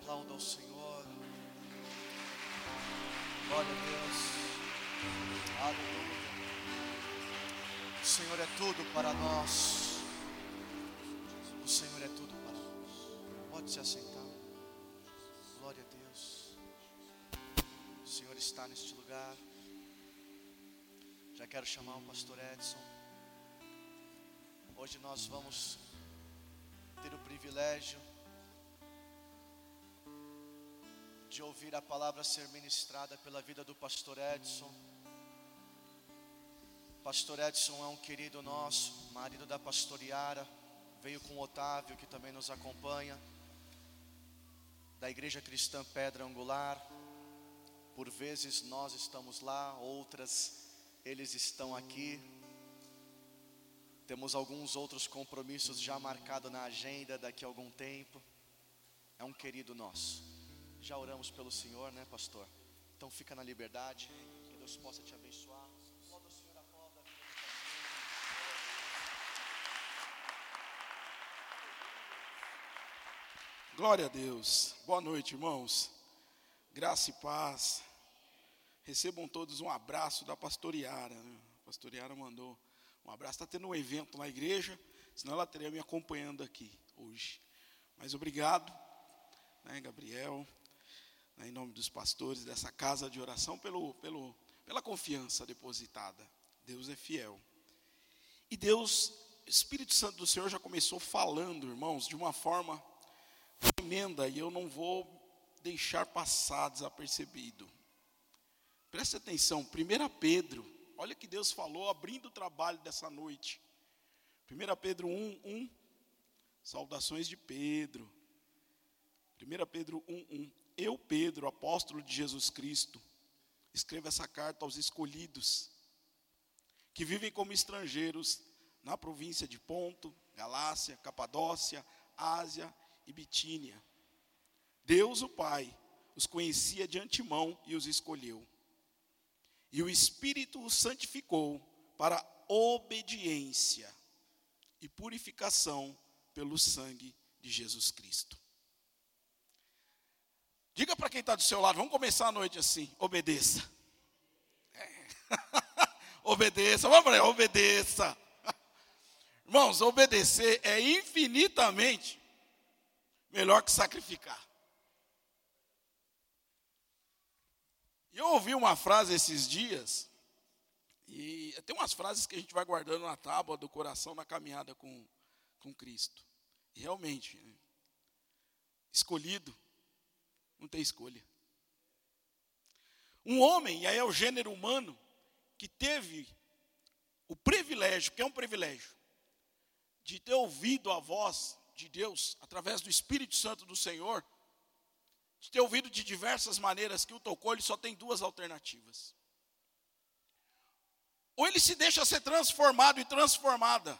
aplauda ao Senhor. Glória a Deus. Aleluia. O Senhor é tudo para nós. O Senhor é tudo para nós. Pode se assentar. Glória a Deus. O Senhor está neste lugar. Já quero chamar o pastor Edson. Hoje nós vamos ter o privilégio de ouvir a palavra ser ministrada pela vida do pastor Edson. Pastor Edson é um querido nosso, marido da pastoriara, veio com Otávio, que também nos acompanha, da Igreja Cristã Pedra Angular. Por vezes nós estamos lá, outras eles estão aqui. Temos alguns outros compromissos já marcados na agenda daqui a algum tempo. É um querido nosso. Já oramos pelo Senhor, né, pastor? Então fica na liberdade. Que Deus possa te abençoar. O Senhor, a vida Glória a Deus. Boa noite, irmãos. Graça e paz. Recebam todos um abraço da pastoriara. Né? A pastoriara mandou um abraço. Está tendo um evento na igreja, senão ela teria me acompanhando aqui hoje. Mas obrigado, né, Gabriel, em nome dos pastores dessa casa de oração, pelo, pelo, pela confiança depositada. Deus é fiel. E Deus, Espírito Santo do Senhor já começou falando, irmãos, de uma forma tremenda, e eu não vou deixar passar desapercebido. Preste atenção, 1 Pedro, olha que Deus falou abrindo o trabalho dessa noite. 1 Pedro 1, 1, saudações de Pedro. 1 Pedro 1, 1. Eu, Pedro, apóstolo de Jesus Cristo, escrevo essa carta aos escolhidos, que vivem como estrangeiros na província de Ponto, Galácia, Capadócia, Ásia e Bitínia. Deus, o Pai, os conhecia de antemão e os escolheu. E o Espírito os santificou para obediência e purificação pelo sangue de Jesus Cristo. Diga para quem está do seu lado, vamos começar a noite assim: obedeça. É. obedeça, vamos para obedeça. Irmãos, obedecer é infinitamente melhor que sacrificar. Eu ouvi uma frase esses dias, e tem umas frases que a gente vai guardando na tábua do coração na caminhada com, com Cristo. E realmente, né, escolhido, não tem escolha. Um homem, e aí é o gênero humano, que teve o privilégio, que é um privilégio, de ter ouvido a voz de Deus através do Espírito Santo do Senhor, de ter ouvido de diversas maneiras que o tocou, ele só tem duas alternativas. Ou ele se deixa ser transformado e transformada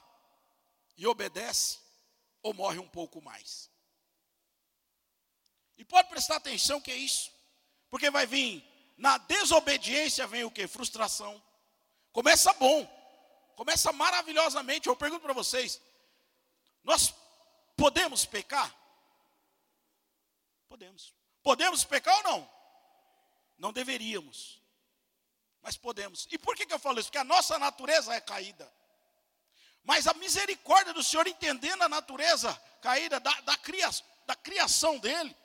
e obedece, ou morre um pouco mais. E pode prestar atenção que é isso. Porque vai vir, na desobediência vem o que? Frustração. Começa bom. Começa maravilhosamente. Eu pergunto para vocês: nós podemos pecar? Podemos. Podemos pecar ou não? Não deveríamos. Mas podemos. E por que, que eu falo isso? Porque a nossa natureza é caída. Mas a misericórdia do Senhor, entendendo a natureza caída da, da, cria, da criação dele,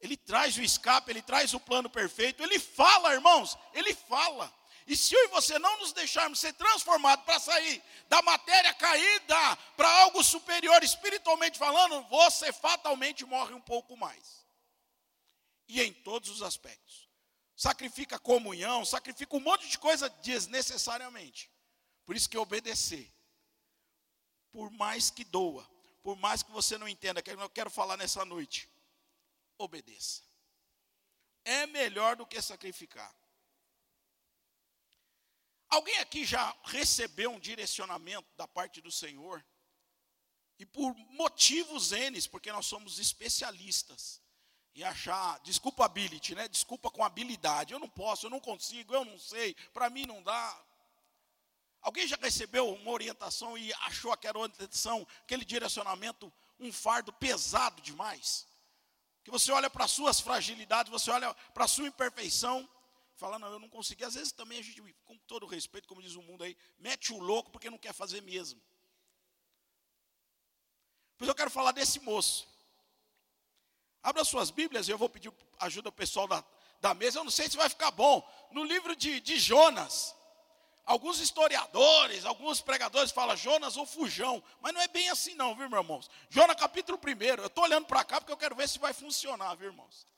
ele traz o escape, ele traz o plano perfeito. Ele fala, irmãos, ele fala. E se eu e você não nos deixarmos ser transformados para sair da matéria caída para algo superior, espiritualmente falando, você fatalmente morre um pouco mais. E em todos os aspectos. Sacrifica comunhão, sacrifica um monte de coisa desnecessariamente. Por isso que obedecer, por mais que doa, por mais que você não entenda, que eu quero falar nessa noite obedeça. É melhor do que sacrificar. Alguém aqui já recebeu um direcionamento da parte do Senhor? E por motivos N, porque nós somos especialistas em achar desculpability, né? Desculpa com habilidade. Eu não posso, eu não consigo, eu não sei, para mim não dá. Alguém já recebeu uma orientação e achou aquela orientação, aquele direcionamento, um fardo pesado demais? Que você olha para as suas fragilidades, você olha para sua imperfeição, fala, não, eu não consegui. Às vezes também a gente, com todo respeito, como diz o mundo aí, mete o louco porque não quer fazer mesmo. Pois eu quero falar desse moço. Abra suas Bíblias e eu vou pedir ajuda ao pessoal da, da mesa. Eu não sei se vai ficar bom. No livro de, de Jonas, alguns historiadores, alguns pregadores falam Jonas ou Fujão, mas não é bem assim não, viu, meus irmãos? Jonas capítulo 1, eu estou olhando para cá porque eu quero ver se vai funcionar, viu, irmãos?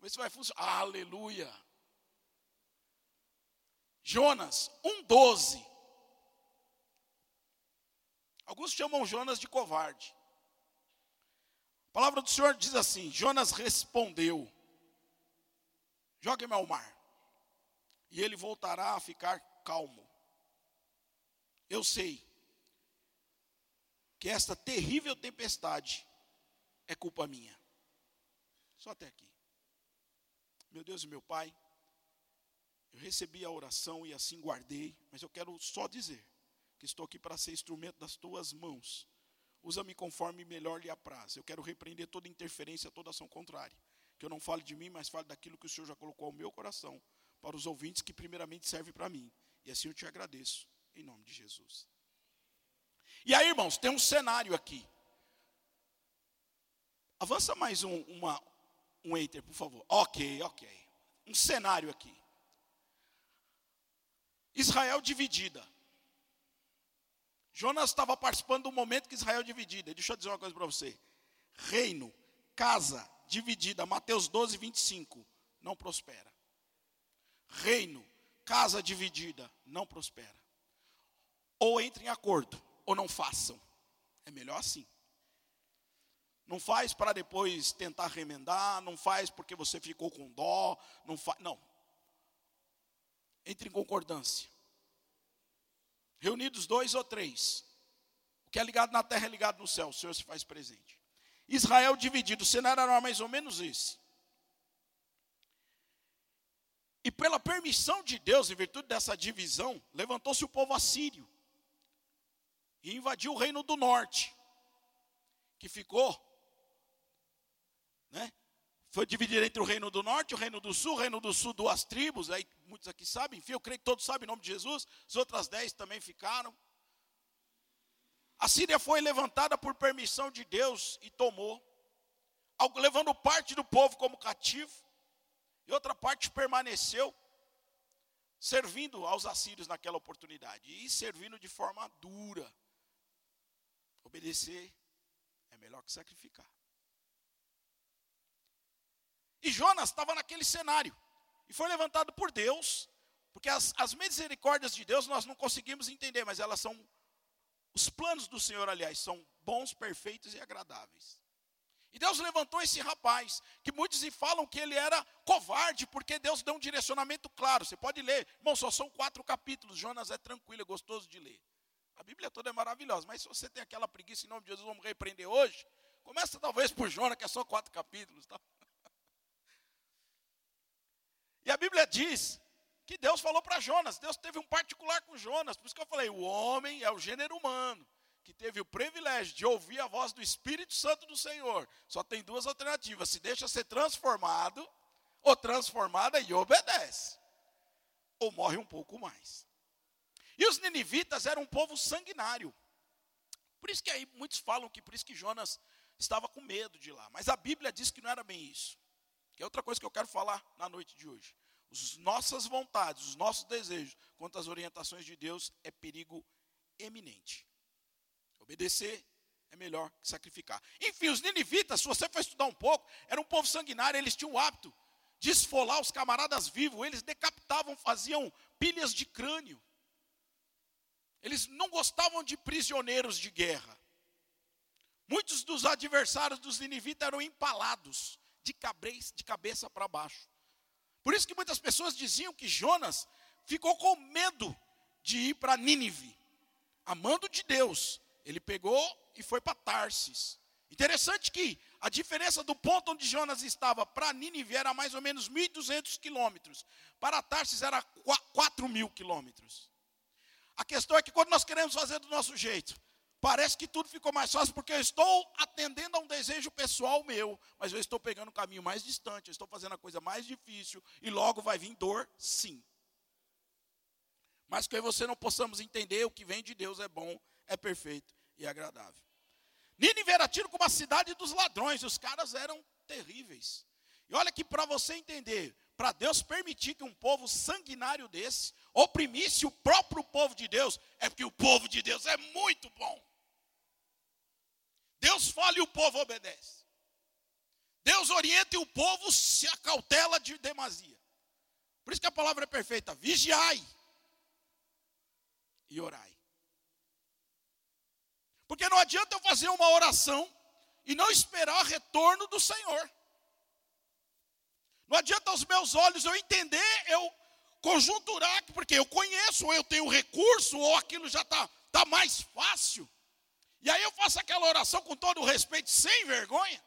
Ver se vai funcionar. Aleluia. Jonas 1,12. Alguns chamam Jonas de covarde. A palavra do Senhor diz assim: Jonas respondeu: Jogue-me ao mar, e ele voltará a ficar calmo. Eu sei que esta terrível tempestade é culpa minha. Só até aqui. Meu Deus e meu Pai, eu recebi a oração e assim guardei, mas eu quero só dizer que estou aqui para ser instrumento das tuas mãos. Usa-me conforme melhor lhe apraz. Eu quero repreender toda interferência, toda ação contrária. Que eu não fale de mim, mas fale daquilo que o Senhor já colocou ao meu coração, para os ouvintes que primeiramente serve para mim. E assim eu te agradeço, em nome de Jesus. E aí, irmãos, tem um cenário aqui. Avança mais um, uma, um enter, por favor. Ok, ok. Um cenário aqui. Israel dividida. Jonas estava participando do momento que Israel dividida. Deixa eu dizer uma coisa para você. Reino, casa dividida, Mateus 12, 25, não prospera. Reino, casa dividida, não prospera. Ou entrem em acordo, ou não façam. É melhor assim. Não faz para depois tentar remendar, não faz porque você ficou com dó, não faz, não. Entre em concordância. Reunidos dois ou três. O que é ligado na terra é ligado no céu, o Senhor se faz presente. Israel dividido, o cenário era mais ou menos esse. E pela permissão de Deus, em virtude dessa divisão, levantou-se o povo assírio e invadiu o reino do norte, que ficou, né? Foi dividido entre o reino do norte o reino do sul, o reino do sul, duas tribos, aí muitos aqui sabem, enfim, eu creio que todos sabem em nome de Jesus, as outras dez também ficaram. A Síria foi levantada por permissão de Deus e tomou, levando parte do povo como cativo e outra parte permaneceu servindo aos assírios naquela oportunidade e servindo de forma dura. Obedecer é melhor que sacrificar. E Jonas estava naquele cenário e foi levantado por Deus, porque as, as misericórdias de Deus nós não conseguimos entender, mas elas são, os planos do Senhor, aliás, são bons, perfeitos e agradáveis. E Deus levantou esse rapaz, que muitos falam que ele era covarde, porque Deus deu um direcionamento claro. Você pode ler, irmão, só são quatro capítulos. Jonas é tranquilo, é gostoso de ler. A Bíblia toda é maravilhosa, mas se você tem aquela preguiça em nome de Jesus, vamos repreender hoje. Começa talvez por Jonas, que é só quatro capítulos. Tá? E a Bíblia diz que Deus falou para Jonas, Deus teve um particular com Jonas, por isso que eu falei, o homem é o gênero humano que teve o privilégio de ouvir a voz do Espírito Santo do Senhor, só tem duas alternativas: se deixa ser transformado, ou transformada e obedece, ou morre um pouco mais. E os ninivitas eram um povo sanguinário. Por isso que aí muitos falam que por isso que Jonas estava com medo de lá. Mas a Bíblia diz que não era bem isso. Que é outra coisa que eu quero falar na noite de hoje. As nossas vontades, os nossos desejos, quanto às orientações de Deus, é perigo eminente. Obedecer é melhor que sacrificar. Enfim, os ninivitas, se você for estudar um pouco, era um povo sanguinário, eles tinham o hábito de esfolar os camaradas vivos, eles decapitavam, faziam pilhas de crânio. Eles não gostavam de prisioneiros de guerra. Muitos dos adversários dos ninivitas eram empalados de cabeça, de cabeça para baixo. Por isso que muitas pessoas diziam que Jonas ficou com medo de ir para Nínive, amando de Deus, ele pegou e foi para Tarsis. Interessante que a diferença do ponto onde Jonas estava para Nínive era mais ou menos 1.200 quilômetros. Para Tarsis era 4 mil quilômetros. A questão é que quando nós queremos fazer do nosso jeito, parece que tudo ficou mais fácil porque eu estou atendendo a um desejo pessoal meu, mas eu estou pegando um caminho mais distante, eu estou fazendo a coisa mais difícil e logo vai vir dor, sim. Mas que você não possamos entender o que vem de Deus é bom, é perfeito e agradável. Nínive era tido como a cidade dos ladrões, os caras eram terríveis. E olha que para você entender, para Deus permitir que um povo sanguinário desse oprimisse o próprio povo de Deus, é porque o povo de Deus é muito bom. Deus fala e o povo obedece. Deus orienta e o povo se acautela de demasia. Por isso que a palavra é perfeita: vigiai e orai. Porque não adianta eu fazer uma oração e não esperar retorno do Senhor. Não adianta os meus olhos eu entender, eu conjunturar, porque eu conheço, ou eu tenho recurso, ou aquilo já está tá mais fácil. E aí eu faço aquela oração com todo o respeito, sem vergonha.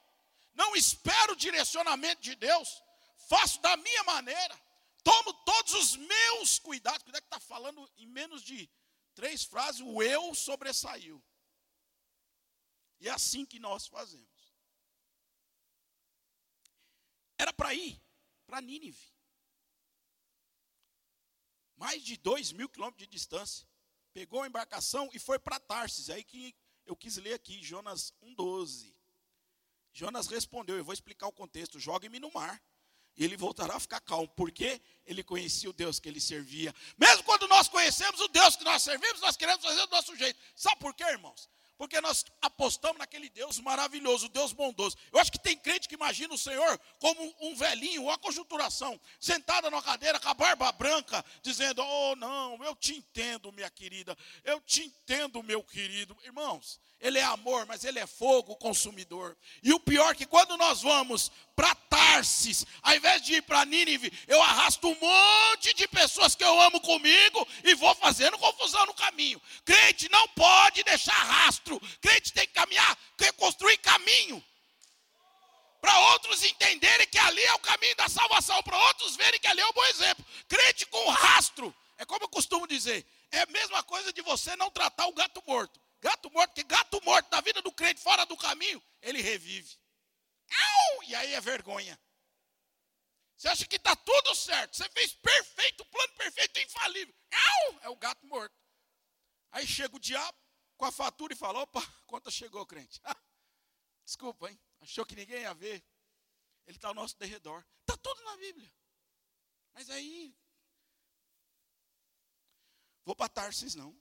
Não espero o direcionamento de Deus. Faço da minha maneira. Tomo todos os meus cuidados. Cuidado que está falando em menos de três frases, o eu sobressaiu. E é assim que nós fazemos. Era para ir para Nínive. Mais de dois mil quilômetros de distância. Pegou a embarcação e foi para Tarsis. Aí que eu quis ler aqui, Jonas 1,12. Jonas respondeu, eu vou explicar o contexto, jogue-me no mar. E ele voltará a ficar calmo, porque ele conhecia o Deus que ele servia. Mesmo quando nós conhecemos o Deus que nós servimos, nós queremos fazer do nosso jeito. Sabe por quê, irmãos? Porque nós apostamos naquele Deus maravilhoso, Deus bondoso. Eu acho que tem crente que imagina o Senhor como um velhinho, uma conjunturação, sentada numa cadeira com a barba branca, dizendo: Oh, não, eu te entendo, minha querida, eu te entendo, meu querido. Irmãos, ele é amor, mas ele é fogo consumidor. E o pior é que quando nós vamos para Tarsis, ao invés de ir para Nínive, eu arrasto um monte de pessoas que eu amo comigo e vou fazendo confusão no caminho. Crente não pode deixar rastro. Crente tem que caminhar, construir caminho. Para outros entenderem que ali é o caminho da salvação, para outros verem que ali é o bom exemplo. Crente com rastro. É como eu costumo dizer, é a mesma coisa de você não tratar o gato morto. Gato morto, que gato morto na vida do crente fora do caminho, ele revive. Au! E aí é vergonha. Você acha que está tudo certo, você fez perfeito, o plano perfeito, infalível. Au! É o gato morto. Aí chega o diabo com a fatura e fala: opa, conta chegou, crente. Desculpa, hein? Achou que ninguém ia ver. Ele está ao nosso derredor. Está tudo na Bíblia. Mas aí. Vou para Tarsis, não.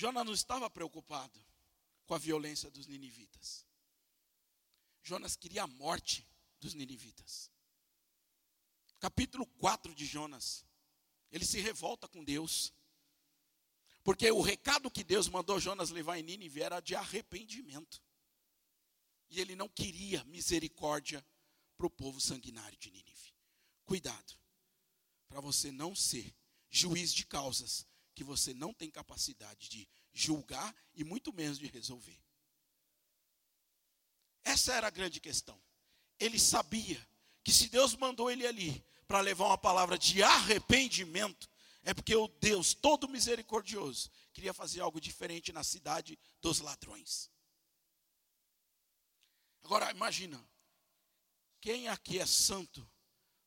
Jonas não estava preocupado com a violência dos ninivitas. Jonas queria a morte dos ninivitas. Capítulo 4 de Jonas. Ele se revolta com Deus. Porque o recado que Deus mandou Jonas levar em Nínive era de arrependimento. E ele não queria misericórdia para o povo sanguinário de Nínive. Cuidado, para você não ser juiz de causas que você não tem capacidade de julgar e muito menos de resolver. Essa era a grande questão. Ele sabia que se Deus mandou ele ali para levar uma palavra de arrependimento, é porque o Deus todo misericordioso queria fazer algo diferente na cidade dos ladrões. Agora imagina, quem aqui é santo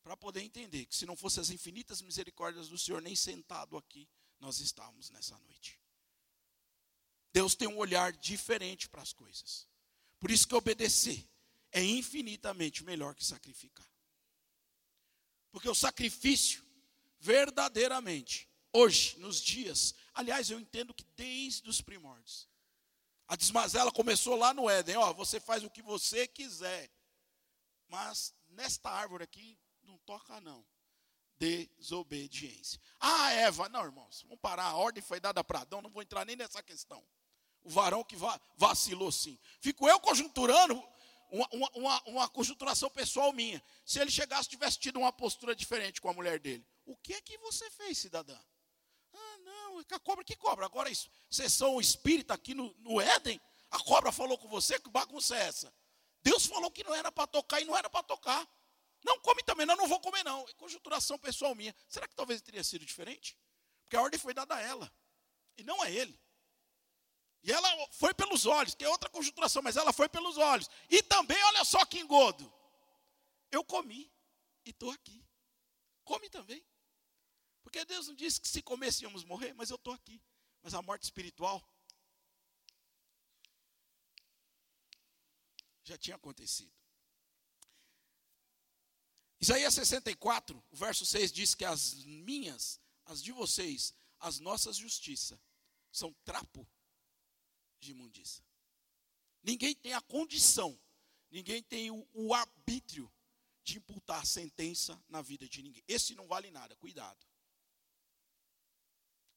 para poder entender que se não fosse as infinitas misericórdias do Senhor, nem sentado aqui nós estávamos nessa noite. Deus tem um olhar diferente para as coisas. Por isso que obedecer é infinitamente melhor que sacrificar. Porque o sacrifício, verdadeiramente, hoje, nos dias, aliás, eu entendo que desde os primórdios, a desmazela começou lá no Éden, ó, você faz o que você quiser. Mas nesta árvore aqui, não toca não desobediência. Ah, Eva, não, irmãos, vamos parar. A ordem foi dada para Adão, não vou entrar nem nessa questão. O varão que vacilou sim. Fico eu conjunturando uma, uma, uma, conjunturação pessoal minha. Se ele chegasse tivesse tido uma postura diferente com a mulher dele. O que é que você fez, cidadã? Ah, não, é a cobra que cobra. Agora, isso, são espírita aqui no, no Éden, a cobra falou com você, que bagunça é essa? Deus falou que não era para tocar e não era para tocar. Não come também, não, não vou comer não. É conjunturação pessoal minha. Será que talvez teria sido diferente? Porque a ordem foi dada a ela. E não a ele. E ela foi pelos olhos, que é outra conjunturação, mas ela foi pelos olhos. E também, olha só que engodo. Eu comi e estou aqui. Come também. Porque Deus não disse que se comesse íamos morrer, mas eu estou aqui. Mas a morte espiritual já tinha acontecido. Isaías 64, o verso 6 diz que as minhas, as de vocês, as nossas justiças, são trapo de imundícia. Ninguém tem a condição, ninguém tem o, o arbítrio de imputar sentença na vida de ninguém. Esse não vale nada, cuidado.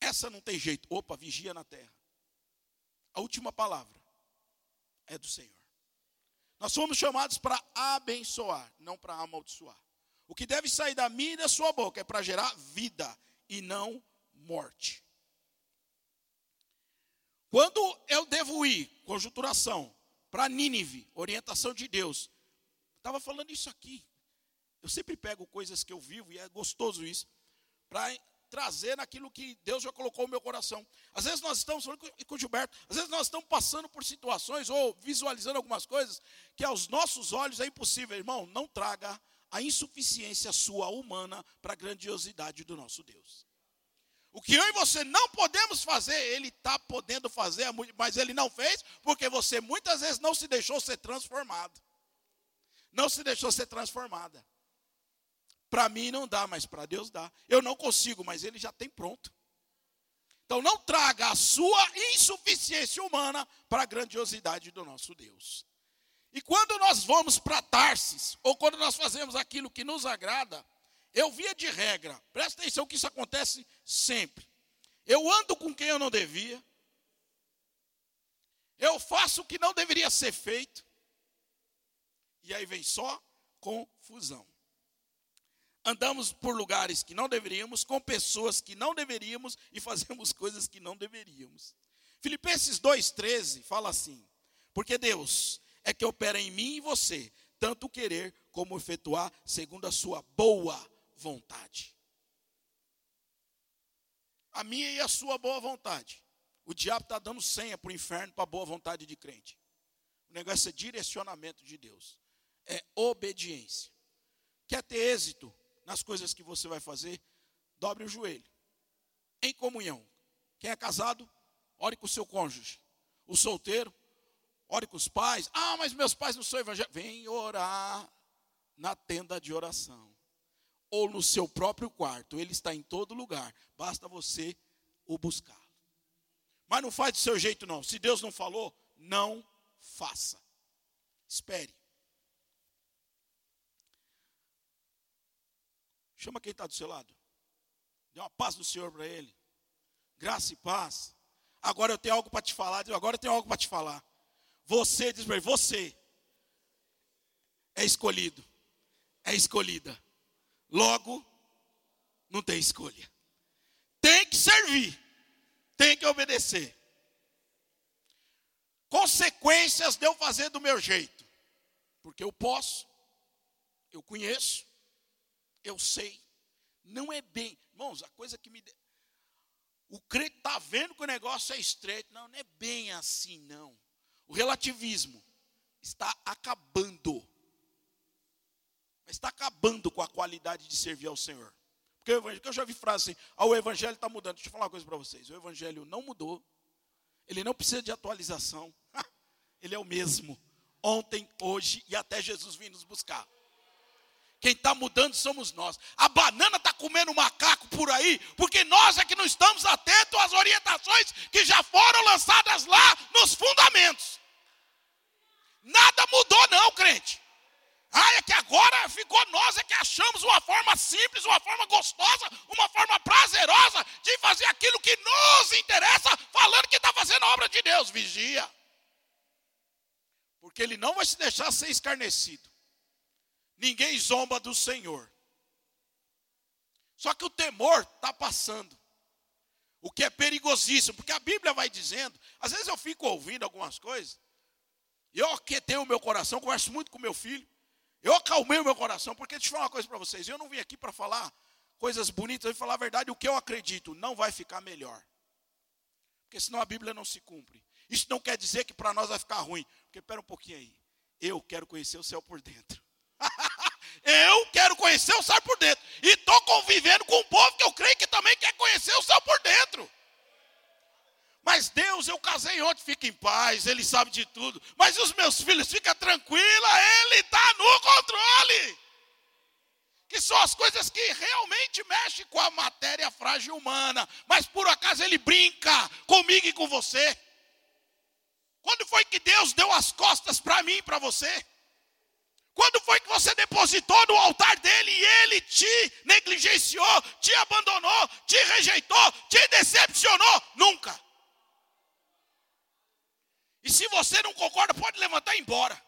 Essa não tem jeito. Opa, vigia na terra. A última palavra é do Senhor. Nós somos chamados para abençoar, não para amaldiçoar. O que deve sair da minha e da sua boca é para gerar vida e não morte. Quando eu devo ir, conjuturação, para Nínive, orientação de Deus. Estava falando isso aqui. Eu sempre pego coisas que eu vivo, e é gostoso isso, para trazer naquilo que Deus já colocou no meu coração. Às vezes nós estamos falando com o Gilberto, às vezes nós estamos passando por situações ou visualizando algumas coisas que aos nossos olhos é impossível, irmão. Não traga a insuficiência sua humana para a grandiosidade do nosso Deus. O que eu e você não podemos fazer, ele está podendo fazer, mas ele não fez, porque você muitas vezes não se deixou ser transformado. Não se deixou ser transformada. Para mim não dá, mas para Deus dá. Eu não consigo, mas Ele já tem pronto. Então não traga a sua insuficiência humana para a grandiosidade do nosso Deus. E quando nós vamos para Tarsis, ou quando nós fazemos aquilo que nos agrada, eu via de regra, presta atenção que isso acontece sempre. Eu ando com quem eu não devia, eu faço o que não deveria ser feito, e aí vem só confusão andamos por lugares que não deveríamos, com pessoas que não deveríamos e fazemos coisas que não deveríamos. Filipenses 2,13 fala assim: Porque Deus é que opera em mim e você, tanto querer como efetuar segundo a sua boa vontade. A minha e a sua boa vontade. O diabo está dando senha para o inferno para a boa vontade de crente. O negócio é direcionamento de Deus, é obediência. Quer ter êxito? nas coisas que você vai fazer, dobre o joelho. Em comunhão. Quem é casado, ore com o seu cônjuge. O solteiro, ore com os pais. Ah, mas meus pais não são evangélicos. Vem orar na tenda de oração. Ou no seu próprio quarto. Ele está em todo lugar. Basta você o buscar. Mas não faz do seu jeito, não. Se Deus não falou, não faça. Espere. Chama quem está do seu lado. Dê uma paz do Senhor para ele. Graça e paz. Agora eu tenho algo para te falar. Agora eu tenho algo para te falar. Você, diz para ele, você é escolhido. É escolhida. Logo, não tem escolha. Tem que servir. Tem que obedecer. Consequências de eu fazer do meu jeito. Porque eu posso. Eu conheço eu sei. Não é bem. Irmãos, a coisa que me. O crente está vendo que o negócio é estreito. Não, não é bem assim, não. O relativismo está acabando. Está acabando com a qualidade de servir ao Senhor. Porque o evangelho, eu já vi frase assim, ah, o evangelho está mudando. Deixa eu falar uma coisa para vocês. O evangelho não mudou. Ele não precisa de atualização. Ele é o mesmo. Ontem, hoje e até Jesus vir nos buscar. Quem está mudando somos nós. A banana está comendo macaco por aí, porque nós é que não estamos atentos às orientações que já foram lançadas lá nos fundamentos. Nada mudou, não, crente. Ah, é que agora ficou nós é que achamos uma forma simples, uma forma gostosa, uma forma prazerosa de fazer aquilo que nos interessa, falando que está fazendo a obra de Deus. Vigia. Porque ele não vai se deixar ser escarnecido. Ninguém zomba do Senhor. Só que o temor está passando. O que é perigosíssimo, porque a Bíblia vai dizendo, às vezes eu fico ouvindo algumas coisas, eu aquietei o meu coração, converso muito com meu filho, eu acalmei o meu coração, porque deixa eu falar uma coisa para vocês, eu não vim aqui para falar coisas bonitas, eu vim falar a verdade, o que eu acredito não vai ficar melhor. Porque senão a Bíblia não se cumpre. Isso não quer dizer que para nós vai ficar ruim. Porque, espera um pouquinho aí. Eu quero conhecer o céu por dentro. Eu quero conhecer o céu por dentro. E estou convivendo com um povo que eu creio que também quer conhecer o céu por dentro. Mas Deus, eu casei ontem, fica em paz, Ele sabe de tudo. Mas os meus filhos, fica tranquila, Ele está no controle. Que são as coisas que realmente mexem com a matéria frágil humana. Mas por acaso Ele brinca comigo e com você. Quando foi que Deus deu as costas para mim e para você? Quando foi que você depositou no altar dele e ele te negligenciou, te abandonou, te rejeitou, te decepcionou? Nunca. E se você não concorda, pode levantar e ir embora.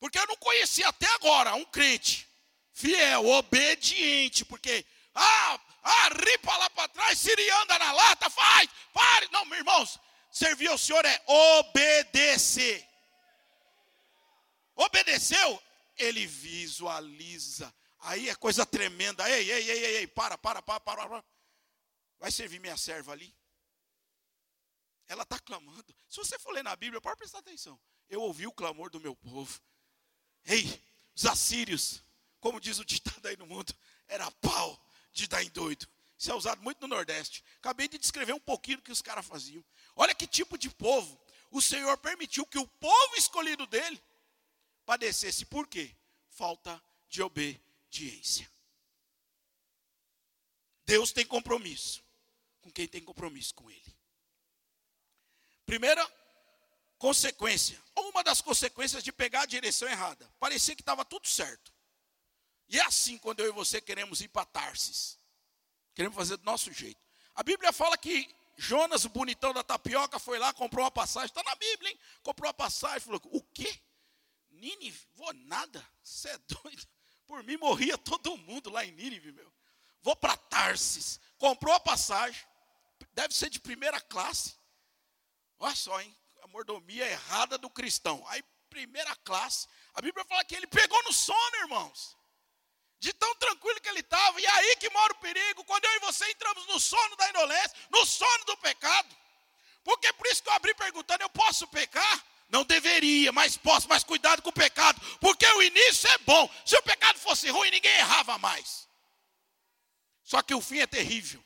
Porque eu não conheci até agora um crente fiel, obediente, porque, ah, ah, ripa lá para trás, Siri anda na lata, faz, pare. Não, meus irmãos, servir ao Senhor é obedecer. Obedeceu, ele visualiza. Aí é coisa tremenda. Ei, ei, ei, ei, ei, para, para, para, para. para. Vai servir minha serva ali? Ela está clamando. Se você for ler na Bíblia, pode prestar atenção. Eu ouvi o clamor do meu povo. Ei, os assírios, como diz o ditado aí no mundo, era pau de dar em doido. Isso é usado muito no Nordeste. Acabei de descrever um pouquinho do que os caras faziam. Olha que tipo de povo. O Senhor permitiu que o povo escolhido dele padecesse. Por quê? Falta de obediência. Deus tem compromisso com quem tem compromisso com Ele. Primeira consequência, ou uma das consequências de pegar a direção errada. Parecia que estava tudo certo. E é assim quando eu e você queremos ir para Tarsis. Queremos fazer do nosso jeito. A Bíblia fala que Jonas, o bonitão da tapioca, foi lá, comprou uma passagem. Está na Bíblia, hein? Comprou uma passagem. Falou: O quê? Nínive? Vou nada. Você é doido. Por mim morria todo mundo lá em Nínive, meu. Vou para Tarsis. Comprou a passagem. Deve ser de primeira classe. Olha só, hein? A mordomia errada do cristão. Aí, primeira classe. A Bíblia fala que ele pegou no sono, irmãos. De tão tranquilo que ele estava. E é aí que mora o perigo. Quando eu e você entramos no sono da indolência, no sono do pecado. Porque por isso que eu abri perguntando: eu posso pecar? Não deveria, mas posso, mas cuidado com o pecado, porque o início é bom. Se o pecado fosse ruim, ninguém errava mais. Só que o fim é terrível.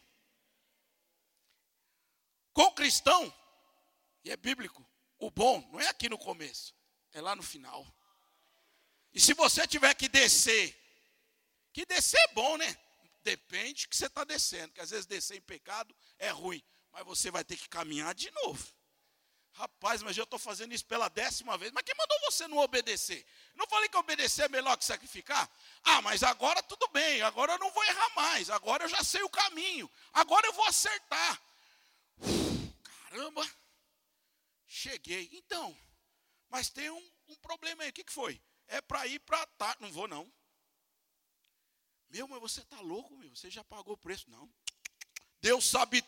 Com o cristão, e é bíblico. O bom não é aqui no começo, é lá no final. E se você tiver que descer, que descer é bom, né? Depende que você está descendo, que às vezes descer em pecado é ruim, mas você vai ter que caminhar de novo. Rapaz, mas eu estou fazendo isso pela décima vez. Mas quem mandou você não obedecer? Não falei que obedecer é melhor que sacrificar? Ah, mas agora tudo bem, agora eu não vou errar mais, agora eu já sei o caminho, agora eu vou acertar. Caramba! Cheguei. Então, mas tem um, um problema aí. O que, que foi? É para ir para tá. Não vou, não. Meu, mas você está louco, meu. Você já pagou o preço. Não. Deus sabe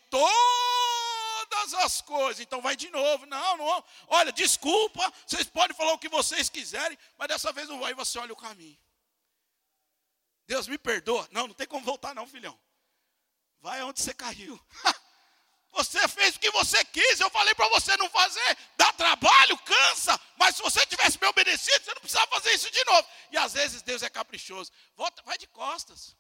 todas as coisas. Então vai de novo. Não, não. Olha, desculpa. Vocês podem falar o que vocês quiserem, mas dessa vez não vai. Você olha o caminho. Deus me perdoa. Não, não tem como voltar, não, filhão. Vai onde você caiu. Você fez o que você quis, eu falei para você não fazer, dá trabalho, cansa, mas se você tivesse me obedecido, você não precisava fazer isso de novo. E às vezes Deus é caprichoso. Volta, vai de costas.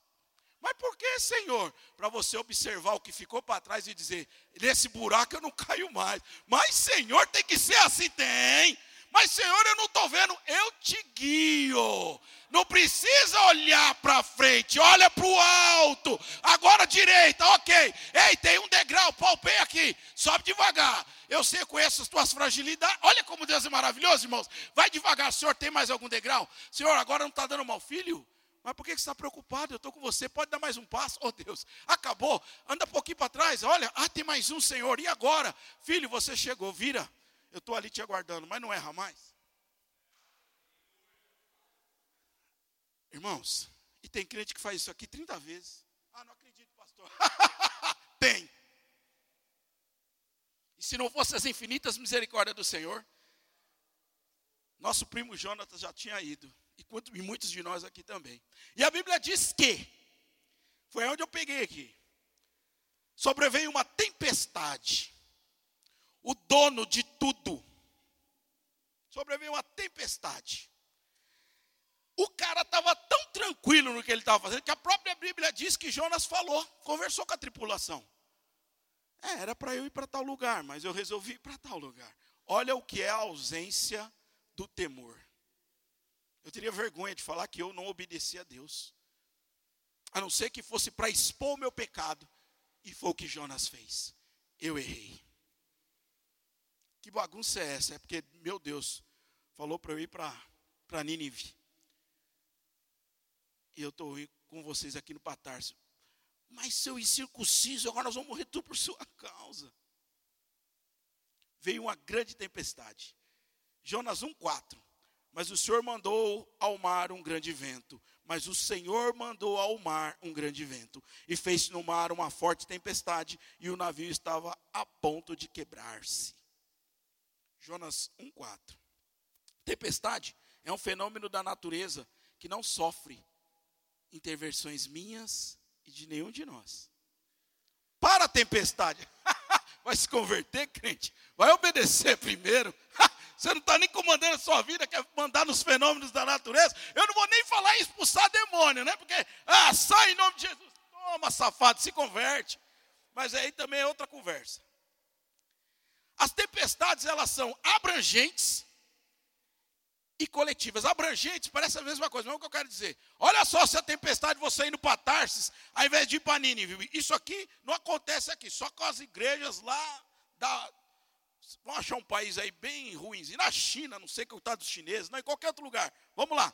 Mas por que, Senhor? Para você observar o que ficou para trás e dizer: nesse buraco eu não caio mais. Mas, Senhor, tem que ser assim? Tem. Mas, Senhor, eu não estou vendo, eu te guio. Não precisa olhar para frente, olha para o alto. Agora direita, ok. Ei, tem um degrau, palpei aqui. Sobe devagar. Eu sei, conheço as tuas fragilidades. Olha como Deus é maravilhoso, irmãos. Vai devagar, Senhor, tem mais algum degrau? Senhor, agora não está dando mal filho? Mas por que você está preocupado? Eu estou com você. Pode dar mais um passo? Oh Deus, acabou. Anda um pouquinho para trás. Olha, ah, tem mais um, Senhor. E agora? Filho, você chegou, vira. Eu estou ali te aguardando, mas não erra mais. Irmãos, e tem crente que faz isso aqui 30 vezes. Ah, não acredito, pastor. tem. E se não fosse as infinitas misericórdias do Senhor, nosso primo Jonatas já tinha ido. E, e muitos de nós aqui também. E a Bíblia diz que, foi onde eu peguei aqui, sobreveio uma tempestade o dono de tudo. Sobreveio uma tempestade. O cara estava tão tranquilo no que ele estava fazendo que a própria Bíblia diz que Jonas falou, conversou com a tripulação. É, era para eu ir para tal lugar, mas eu resolvi ir para tal lugar. Olha o que é a ausência do temor. Eu teria vergonha de falar que eu não obedeci a Deus. A não ser que fosse para expor o meu pecado. E foi o que Jonas fez. Eu errei. Que bagunça é essa? É porque, meu Deus, falou para eu ir para Nínive. E eu estou com vocês aqui no Patarso. Mas se eu incircunciso, agora nós vamos morrer tudo por sua causa. Veio uma grande tempestade. Jonas 1,4. Mas o Senhor mandou ao mar um grande vento. Mas o Senhor mandou ao mar um grande vento. E fez no mar uma forte tempestade. E o navio estava a ponto de quebrar-se. Jonas 1,4. Tempestade é um fenômeno da natureza que não sofre intervenções minhas e de nenhum de nós. Para a tempestade. Vai se converter, crente? Vai obedecer primeiro. Você não está nem comandando a sua vida, quer mandar nos fenômenos da natureza. Eu não vou nem falar em expulsar demônio, né? Porque, ah, sai em nome de Jesus. Toma, safado, se converte. Mas aí também é outra conversa. As tempestades, elas são abrangentes e coletivas. Abrangentes parece a mesma coisa, mas é o que eu quero dizer. Olha só se a tempestade você indo para Tarsis, ao invés de ir para Nínive. Isso aqui não acontece aqui, só com as igrejas lá da. Vão achar um país aí bem ruim. E na China, não sei que está dos chineses, não, em qualquer outro lugar. Vamos lá.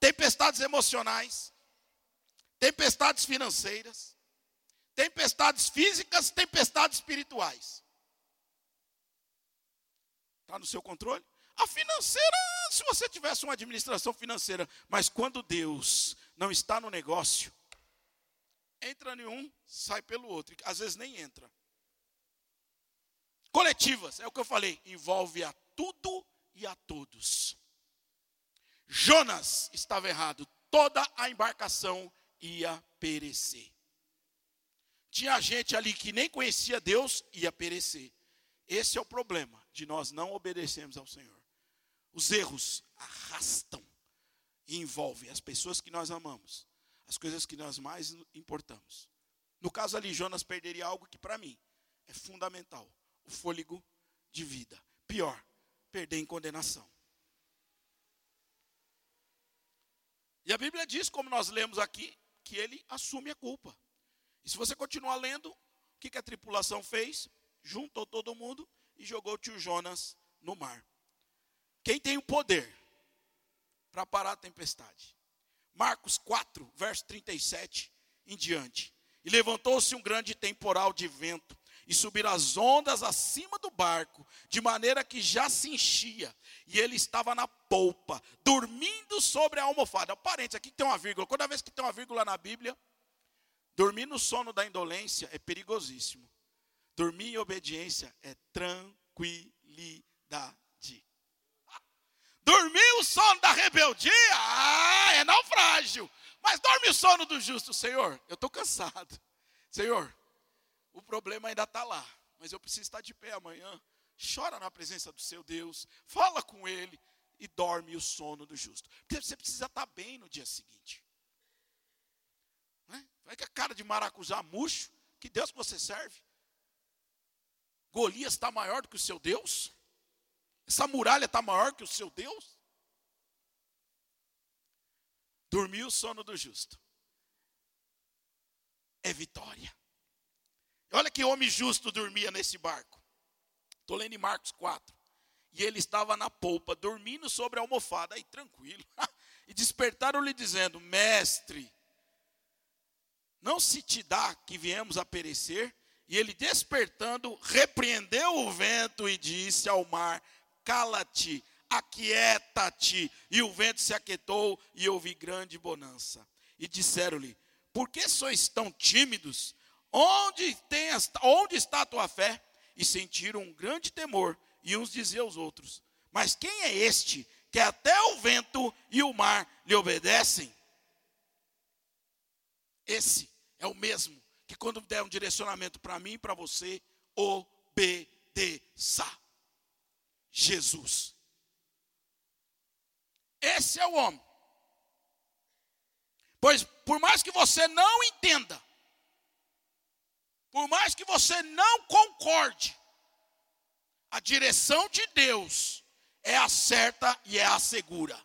Tempestades emocionais, tempestades financeiras, tempestades físicas, tempestades espirituais. Está no seu controle? A financeira, se você tivesse uma administração financeira, mas quando Deus não está no negócio, entra em um, sai pelo outro. Às vezes nem entra. Coletivas, é o que eu falei, envolve a tudo e a todos. Jonas estava errado, toda a embarcação ia perecer. Tinha gente ali que nem conhecia Deus, ia perecer. Esse é o problema de nós não obedecermos ao Senhor. Os erros arrastam e envolvem as pessoas que nós amamos, as coisas que nós mais importamos. No caso ali, Jonas perderia algo que para mim é fundamental: o fôlego de vida. Pior, perder em condenação. E a Bíblia diz, como nós lemos aqui, que ele assume a culpa. E se você continuar lendo, o que, que a tripulação fez? Juntou todo mundo e jogou o tio Jonas no mar. Quem tem o poder para parar a tempestade? Marcos 4, verso 37 em diante. E levantou-se um grande temporal de vento, e subiram as ondas acima do barco, de maneira que já se enchia, e ele estava na polpa, dormindo sobre a almofada. Parênteses, aqui tem uma vírgula. Toda vez que tem uma vírgula na Bíblia, dormir no sono da indolência é perigosíssimo. Dormir em obediência é tranquilidade. Dormir o sono da rebeldia, ah, é naufrágio. Mas dorme o sono do justo, Senhor. Eu estou cansado. Senhor, o problema ainda está lá. Mas eu preciso estar de pé amanhã. Chora na presença do seu Deus. Fala com Ele e dorme o sono do justo. Porque você precisa estar bem no dia seguinte. Né? Vai que a cara de maracujá murcho. Que Deus que você serve? Golias está maior do que o seu Deus? Essa muralha está maior que o seu Deus? Dormir o sono do justo é vitória. Olha que homem justo dormia nesse barco. Estou lendo em Marcos 4. E ele estava na polpa, dormindo sobre a almofada, aí tranquilo. e despertaram-lhe dizendo: Mestre, não se te dá que viemos a perecer? E ele despertando, repreendeu o vento e disse ao mar: cala-te, aquieta-te. E o vento se aquietou e houve grande bonança. E disseram-lhe: Por que sois tão tímidos? Onde, tem esta, onde está a tua fé? E sentiram um grande temor. E uns diziam aos outros: Mas quem é este que até o vento e o mar lhe obedecem? Esse é o mesmo que quando der um direcionamento para mim e para você, obedeça. Jesus. Esse é o homem. Pois por mais que você não entenda, por mais que você não concorde, a direção de Deus é a certa e é a segura.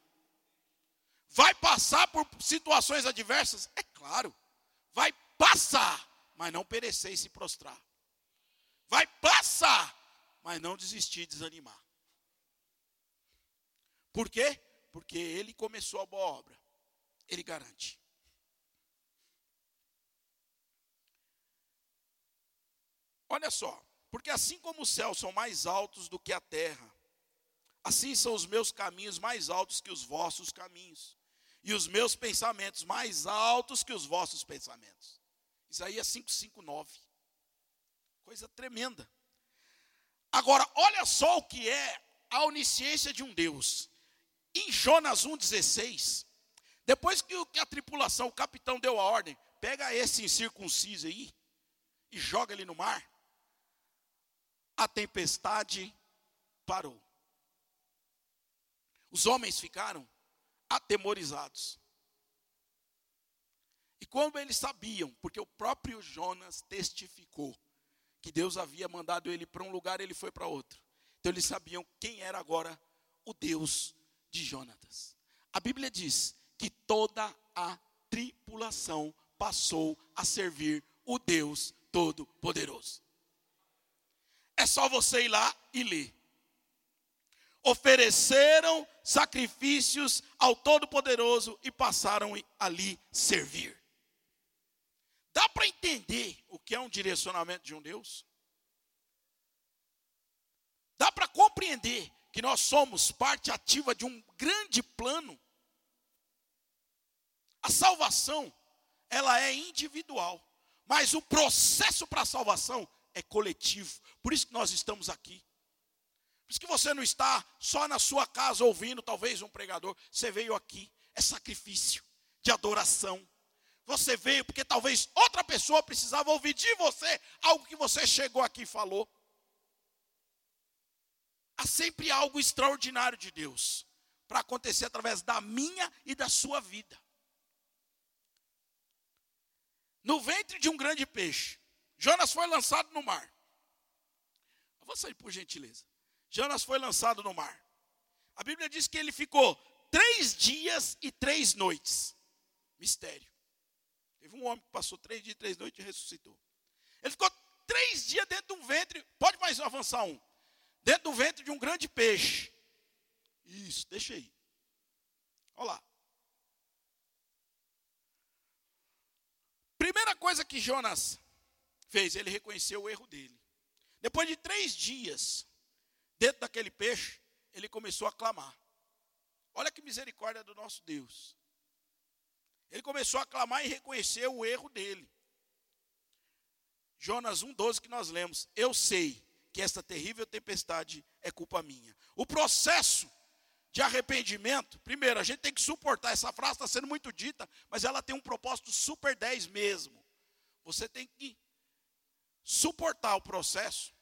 Vai passar por situações adversas? É claro. Vai passar, mas não perecer e se prostrar. Vai passar, mas não desistir e desanimar. Por quê? Porque ele começou a boa obra. Ele garante. Olha só, porque assim como os céus são mais altos do que a terra, assim são os meus caminhos mais altos que os vossos caminhos, e os meus pensamentos mais altos que os vossos pensamentos. Isaías 5:5:9. Coisa tremenda. Agora, olha só o que é a onisciência de um Deus. Em Jonas 1,16, depois que a tripulação, o capitão deu a ordem, pega esse incircunciso aí e joga ele no mar a tempestade parou. Os homens ficaram atemorizados. E como eles sabiam, porque o próprio Jonas testificou que Deus havia mandado ele para um lugar, ele foi para outro. Então eles sabiam quem era agora o Deus de Jonatas. A Bíblia diz que toda a tripulação passou a servir o Deus Todo-Poderoso. É só você ir lá e ler. Ofereceram sacrifícios ao Todo-Poderoso e passaram ali servir. Dá para entender o que é um direcionamento de um Deus? Dá para compreender que nós somos parte ativa de um grande plano? A salvação, ela é individual, mas o processo para a salvação é coletivo. Por isso que nós estamos aqui. Por isso que você não está só na sua casa ouvindo, talvez um pregador. Você veio aqui. É sacrifício de adoração. Você veio porque talvez outra pessoa precisava ouvir de você algo que você chegou aqui e falou. Há sempre algo extraordinário de Deus para acontecer através da minha e da sua vida. No ventre de um grande peixe, Jonas foi lançado no mar. Avança aí, por gentileza. Jonas foi lançado no mar. A Bíblia diz que ele ficou três dias e três noites. Mistério. Teve um homem que passou três dias e três noites e ressuscitou. Ele ficou três dias dentro de um ventre. Pode mais avançar um. Dentro do ventre de um grande peixe. Isso, deixa aí. Olha lá. Primeira coisa que Jonas fez? Ele reconheceu o erro dele. Depois de três dias, dentro daquele peixe, ele começou a clamar. Olha que misericórdia do nosso Deus. Ele começou a clamar e reconhecer o erro dele. Jonas 1,12 que nós lemos. Eu sei que esta terrível tempestade é culpa minha. O processo de arrependimento, primeiro, a gente tem que suportar. Essa frase está sendo muito dita, mas ela tem um propósito super 10 mesmo. Você tem que suportar o processo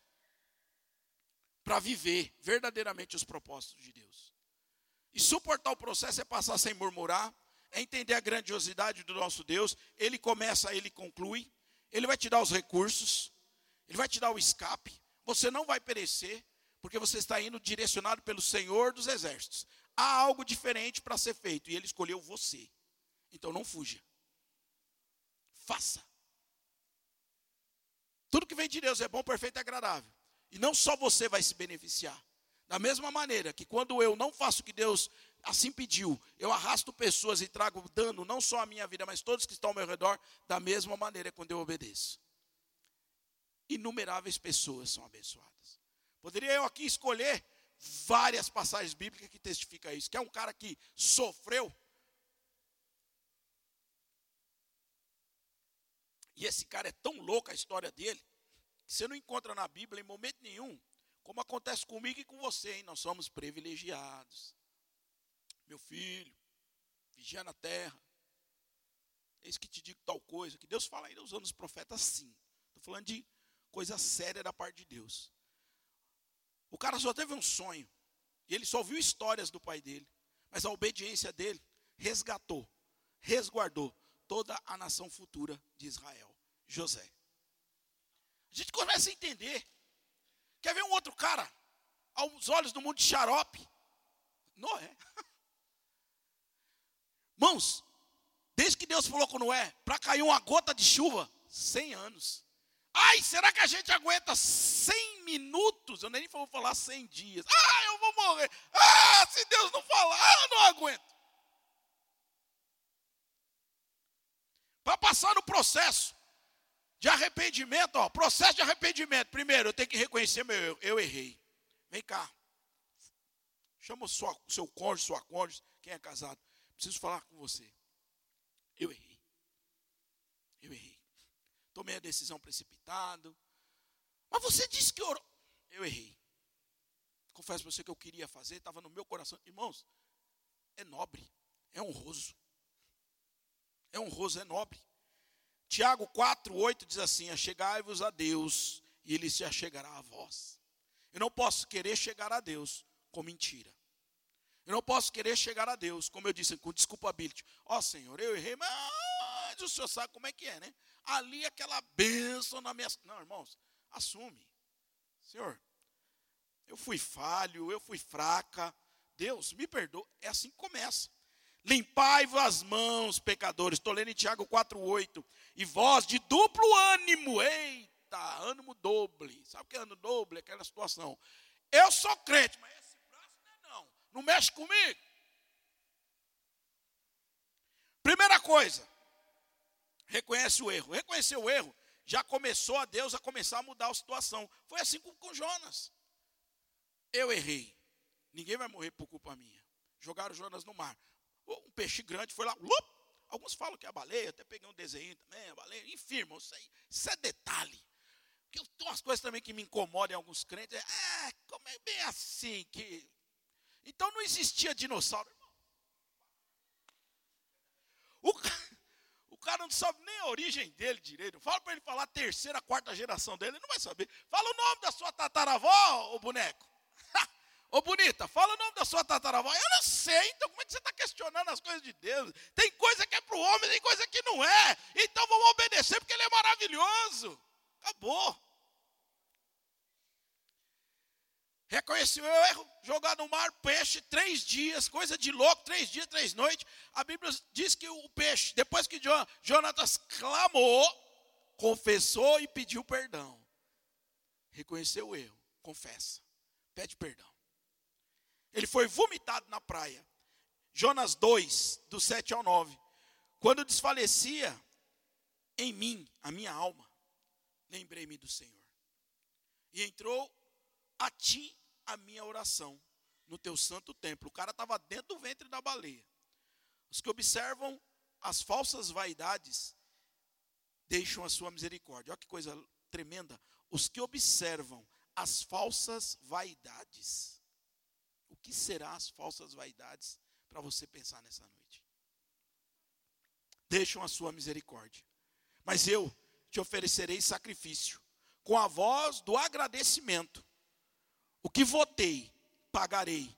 para viver verdadeiramente os propósitos de Deus. E suportar o processo é passar sem murmurar, é entender a grandiosidade do nosso Deus. Ele começa, ele conclui, ele vai te dar os recursos, ele vai te dar o escape. Você não vai perecer, porque você está indo direcionado pelo Senhor dos Exércitos. Há algo diferente para ser feito e ele escolheu você. Então não fuja. Faça. Tudo que vem de Deus é bom, perfeito e agradável. E não só você vai se beneficiar. Da mesma maneira que quando eu não faço o que Deus assim pediu, eu arrasto pessoas e trago dano, não só à minha vida, mas todos que estão ao meu redor, da mesma maneira é quando eu obedeço. Inumeráveis pessoas são abençoadas. Poderia eu aqui escolher várias passagens bíblicas que testificam isso. Que é um cara que sofreu E esse cara é tão louco a história dele, que você não encontra na Bíblia em momento nenhum, como acontece comigo e com você, hein? Nós somos privilegiados. Meu filho, vigia na terra. Eis que te digo tal coisa, que Deus fala ainda usando os profetas sim. Estou falando de coisa séria da parte de Deus. O cara só teve um sonho. E ele só ouviu histórias do pai dele. Mas a obediência dele resgatou, resguardou toda a nação futura de Israel. José. A gente começa a entender. Quer ver um outro cara? Aos olhos do mundo de xarope? Noé. Mãos, desde que Deus falou com Noé, para cair uma gota de chuva, 100 anos. Ai, será que a gente aguenta 100 minutos? Eu nem vou falar 100 dias. Ah, eu vou morrer. Ah, se Deus não falar, eu não aguento. Para passar no processo de arrependimento, ó, processo de arrependimento. Primeiro, eu tenho que reconhecer meu erro. Eu errei. Vem cá. Chama o seu cônjuge, sua cônjuge, quem é casado. Preciso falar com você. Eu errei. Eu errei. Tomei a decisão precipitado. Mas você disse que orou. Eu errei. Confesso para você que eu queria fazer, estava no meu coração. Irmãos, é nobre, é honroso. É honroso, é nobre. Tiago 4, 8 diz assim: Achegai-vos a Deus, e Ele se achegará a vós. Eu não posso querer chegar a Deus com mentira. Eu não posso querer chegar a Deus, como eu disse, com desculpability. Ó oh, Senhor, eu errei, mas o Senhor sabe como é que é, né? Ali aquela bênção na minha. Não, irmãos, assume. Senhor, eu fui falho, eu fui fraca. Deus, me perdoa. É assim que começa. Limpai-vos as mãos, pecadores. Estou lendo em Tiago 4,8. E vós de duplo ânimo. Eita, ânimo doble. Sabe o que é ânimo doble? Aquela situação. Eu sou crente, mas esse braço não é não. Não mexe comigo. Primeira coisa, reconhece o erro. Reconhecer o erro, já começou a Deus a começar a mudar a situação. Foi assim com, com Jonas. Eu errei. Ninguém vai morrer por culpa minha. Jogaram Jonas no mar. Um peixe grande foi lá. Lup! Alguns falam que é a baleia, até peguei um desenho também, a baleia. Enfim, irmão, isso, isso é detalhe. Porque tem umas coisas também que me incomodam em alguns crentes. É, ah, como é bem assim que. Então não existia dinossauro. O, o cara não sabe nem a origem dele direito. Fala para ele falar terceira, quarta geração dele, ele não vai saber. Fala o nome da sua tataravó, o boneco. Ô bonita, fala o nome da sua tataravó. Eu não sei, então como é que você está questionando as coisas de Deus? Tem coisa que é para o homem, tem coisa que não é. Então vamos obedecer porque ele é maravilhoso. Acabou. Reconheceu o erro, jogar no mar, peixe, três dias, coisa de louco, três dias, três noites. A Bíblia diz que o peixe, depois que Jonatas clamou, confessou e pediu perdão. Reconheceu o erro, confessa, pede perdão. Ele foi vomitado na praia. Jonas 2, do 7 ao 9. Quando desfalecia em mim, a minha alma, lembrei-me do Senhor. E entrou a ti a minha oração no teu santo templo. O cara estava dentro do ventre da baleia. Os que observam as falsas vaidades deixam a sua misericórdia. Olha que coisa tremenda. Os que observam as falsas vaidades que será as falsas vaidades para você pensar nessa noite? Deixam a sua misericórdia. Mas eu te oferecerei sacrifício com a voz do agradecimento. O que votei, pagarei.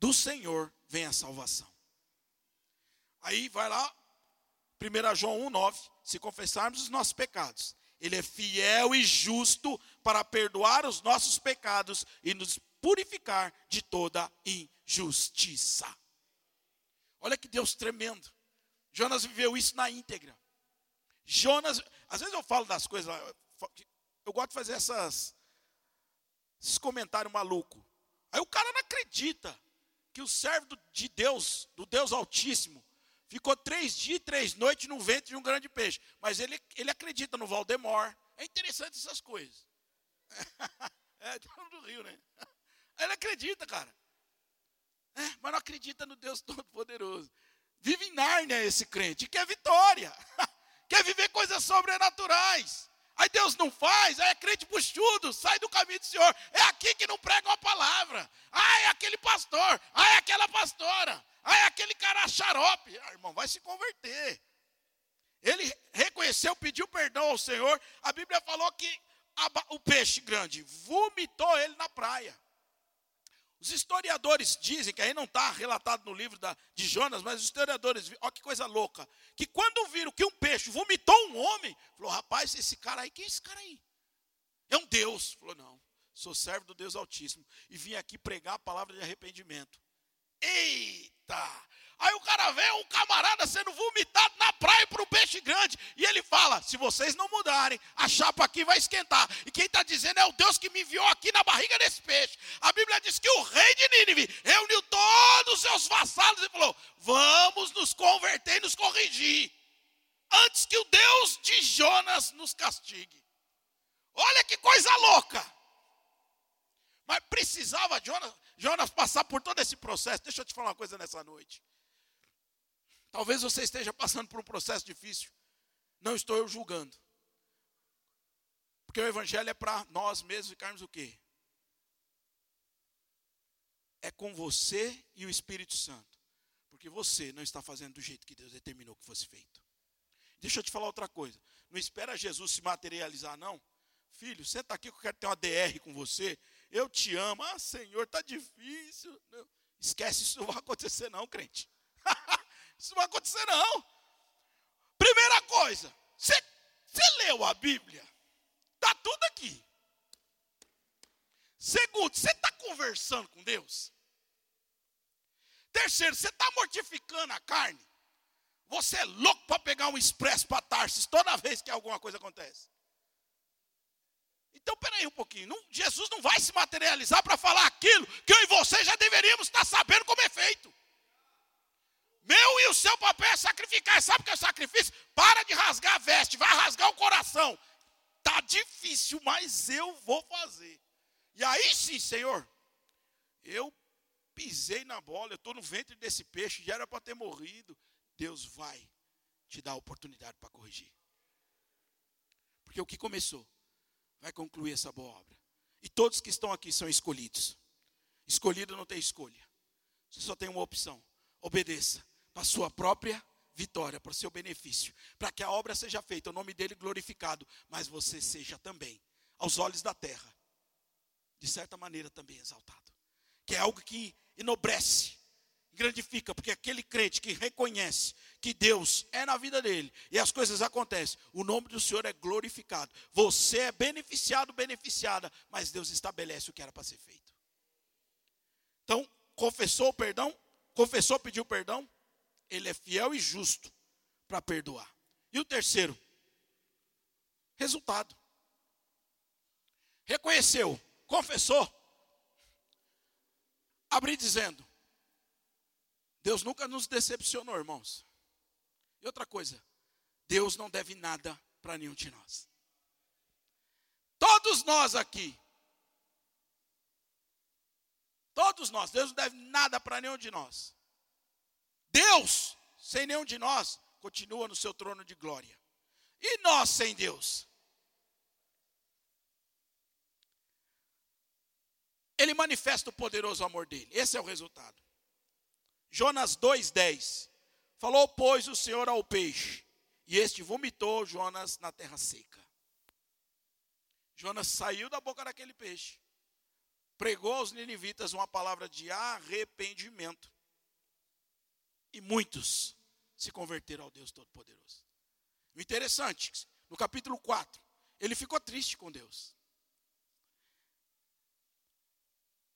Do Senhor vem a salvação. Aí vai lá, 1 João 1,9. Se confessarmos os nossos pecados, Ele é fiel e justo para perdoar os nossos pecados e nos purificar de toda injustiça. Olha que Deus tremendo. Jonas viveu isso na íntegra. Jonas, às vezes eu falo das coisas, eu gosto de fazer essas, esses comentários malucos. Aí o cara não acredita que o servo de Deus, do Deus Altíssimo, ficou três dias e três noites no ventre de um grande peixe. Mas ele, ele acredita no Valdemar. É interessante essas coisas. é, do Rio, né? Ele acredita, cara. É, mas não acredita no Deus Todo-Poderoso. Vive em Nárnia esse crente, quer vitória, quer viver coisas sobrenaturais. Aí Deus não faz, aí é crente buchudo, sai do caminho do Senhor. É aqui que não prega a palavra. Ah, é aquele pastor, ah, é aquela pastora, ah, é aquele cara xarope. Ah, irmão, vai se converter. Ele reconheceu, pediu perdão ao Senhor. A Bíblia falou que o peixe grande vomitou ele na praia. Os historiadores dizem, que aí não está relatado no livro da, de Jonas, mas os historiadores, olha que coisa louca, que quando viram que um peixe vomitou um homem, falou, rapaz, esse cara aí, quem é esse cara aí? É um Deus. Falou, não, sou servo do Deus Altíssimo e vim aqui pregar a palavra de arrependimento. Aí o cara vê um camarada sendo vomitado na praia para um peixe grande. E ele fala: se vocês não mudarem, a chapa aqui vai esquentar. E quem está dizendo é o Deus que me enviou aqui na barriga desse peixe. A Bíblia diz que o rei de Nínive reuniu todos os seus vassalos e falou: vamos nos converter e nos corrigir. Antes que o Deus de Jonas nos castigue. Olha que coisa louca. Mas precisava Jonas, Jonas passar por todo esse processo. Deixa eu te falar uma coisa nessa noite. Talvez você esteja passando por um processo difícil. Não estou eu julgando. Porque o evangelho é para nós mesmos ficarmos o quê? É com você e o Espírito Santo. Porque você não está fazendo do jeito que Deus determinou que fosse feito. Deixa eu te falar outra coisa. Não espera Jesus se materializar, não. Filho, senta aqui que eu quero ter uma DR com você. Eu te amo. Ah, Senhor, está difícil. Não. Esquece, isso não vai acontecer, não, crente. Isso não vai acontecer, não. Primeira coisa, você, leu a Bíblia? Está tudo aqui. Segundo, você está conversando com Deus? Terceiro, você está mortificando a carne? Você é louco para pegar um expresso para Tarsis toda vez que alguma coisa acontece? Então, peraí um pouquinho. Não, Jesus não vai se materializar para falar aquilo que eu e você já deveríamos estar sabendo como é feito. Meu e o seu papel é sacrificar. Sabe o que é sacrifício? Para de rasgar a veste, vai rasgar o coração. Tá difícil, mas eu vou fazer. E aí sim, Senhor, eu pisei na bola, eu estou no ventre desse peixe, já era para ter morrido. Deus vai te dar a oportunidade para corrigir. Porque o que começou vai concluir essa boa obra. E todos que estão aqui são escolhidos. Escolhido não tem escolha. Você só tem uma opção. Obedeça para sua própria vitória, para o seu benefício, para que a obra seja feita, o nome dele glorificado, mas você seja também, aos olhos da terra, de certa maneira também exaltado. Que é algo que enobrece, gratifica, porque aquele crente que reconhece que Deus é na vida dele e as coisas acontecem, o nome do Senhor é glorificado. Você é beneficiado, beneficiada, mas Deus estabelece o que era para ser feito. Então, confessou o perdão, confessou, pediu perdão, ele é fiel e justo para perdoar. E o terceiro, resultado. Reconheceu, confessou, abri dizendo: Deus nunca nos decepcionou, irmãos. E outra coisa, Deus não deve nada para nenhum de nós. Todos nós aqui, todos nós, Deus não deve nada para nenhum de nós. Deus, sem nenhum de nós, continua no seu trono de glória. E nós sem Deus? Ele manifesta o poderoso amor dele. Esse é o resultado. Jonas 2:10. Falou, pois, o Senhor ao peixe, e este vomitou Jonas na terra seca. Jonas saiu da boca daquele peixe, pregou aos ninivitas uma palavra de arrependimento. E muitos se converteram ao Deus Todo-Poderoso. O interessante, no capítulo 4, ele ficou triste com Deus.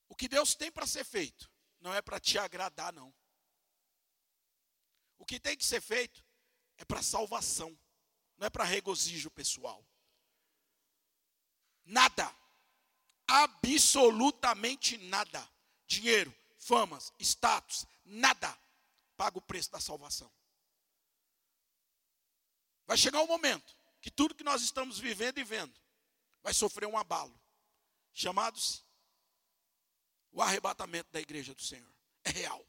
O que Deus tem para ser feito não é para te agradar, não. O que tem que ser feito é para salvação, não é para regozijo pessoal. Nada, absolutamente nada, dinheiro, famas, status, nada paga o preço da salvação. Vai chegar um momento que tudo que nós estamos vivendo e vendo vai sofrer um abalo, chamado-se o arrebatamento da igreja do Senhor. É real.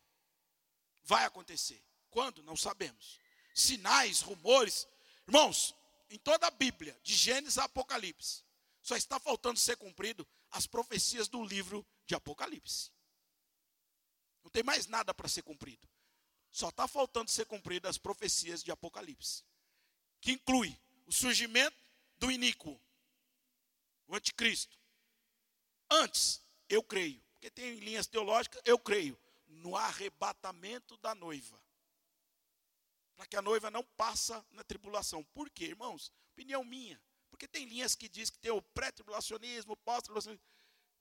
Vai acontecer. Quando? Não sabemos. Sinais, rumores. Irmãos, em toda a Bíblia, de Gênesis a Apocalipse, só está faltando ser cumprido as profecias do livro de Apocalipse. Não tem mais nada para ser cumprido. Só está faltando ser cumpridas as profecias de Apocalipse, que inclui o surgimento do iníquo, o anticristo. Antes, eu creio, porque tem linhas teológicas, eu creio no arrebatamento da noiva. Para que a noiva não passa na tribulação. Por quê, irmãos? Opinião minha. Porque tem linhas que diz que tem o pré-tribulacionismo, pós-tribulacionismo.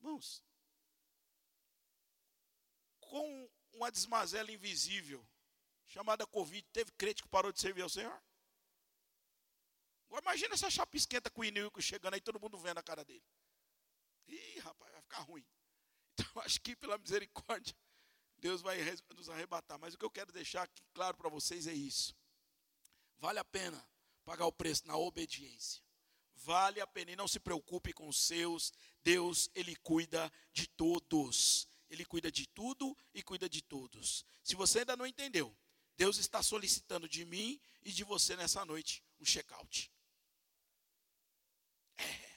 Irmãos, com uma desmazela invisível, chamada Covid, teve crente que parou de servir ao Senhor? Agora imagina essa chapa esquenta com o inimigo chegando aí, todo mundo vendo a cara dele. Ih, rapaz, vai ficar ruim. Então, acho que pela misericórdia, Deus vai nos arrebatar. Mas o que eu quero deixar aqui claro para vocês é isso. Vale a pena pagar o preço na obediência. Vale a pena. E não se preocupe com os seus. Deus, Ele cuida de todos. Ele cuida de tudo e cuida de todos. Se você ainda não entendeu, Deus está solicitando de mim e de você nessa noite um check-out. É.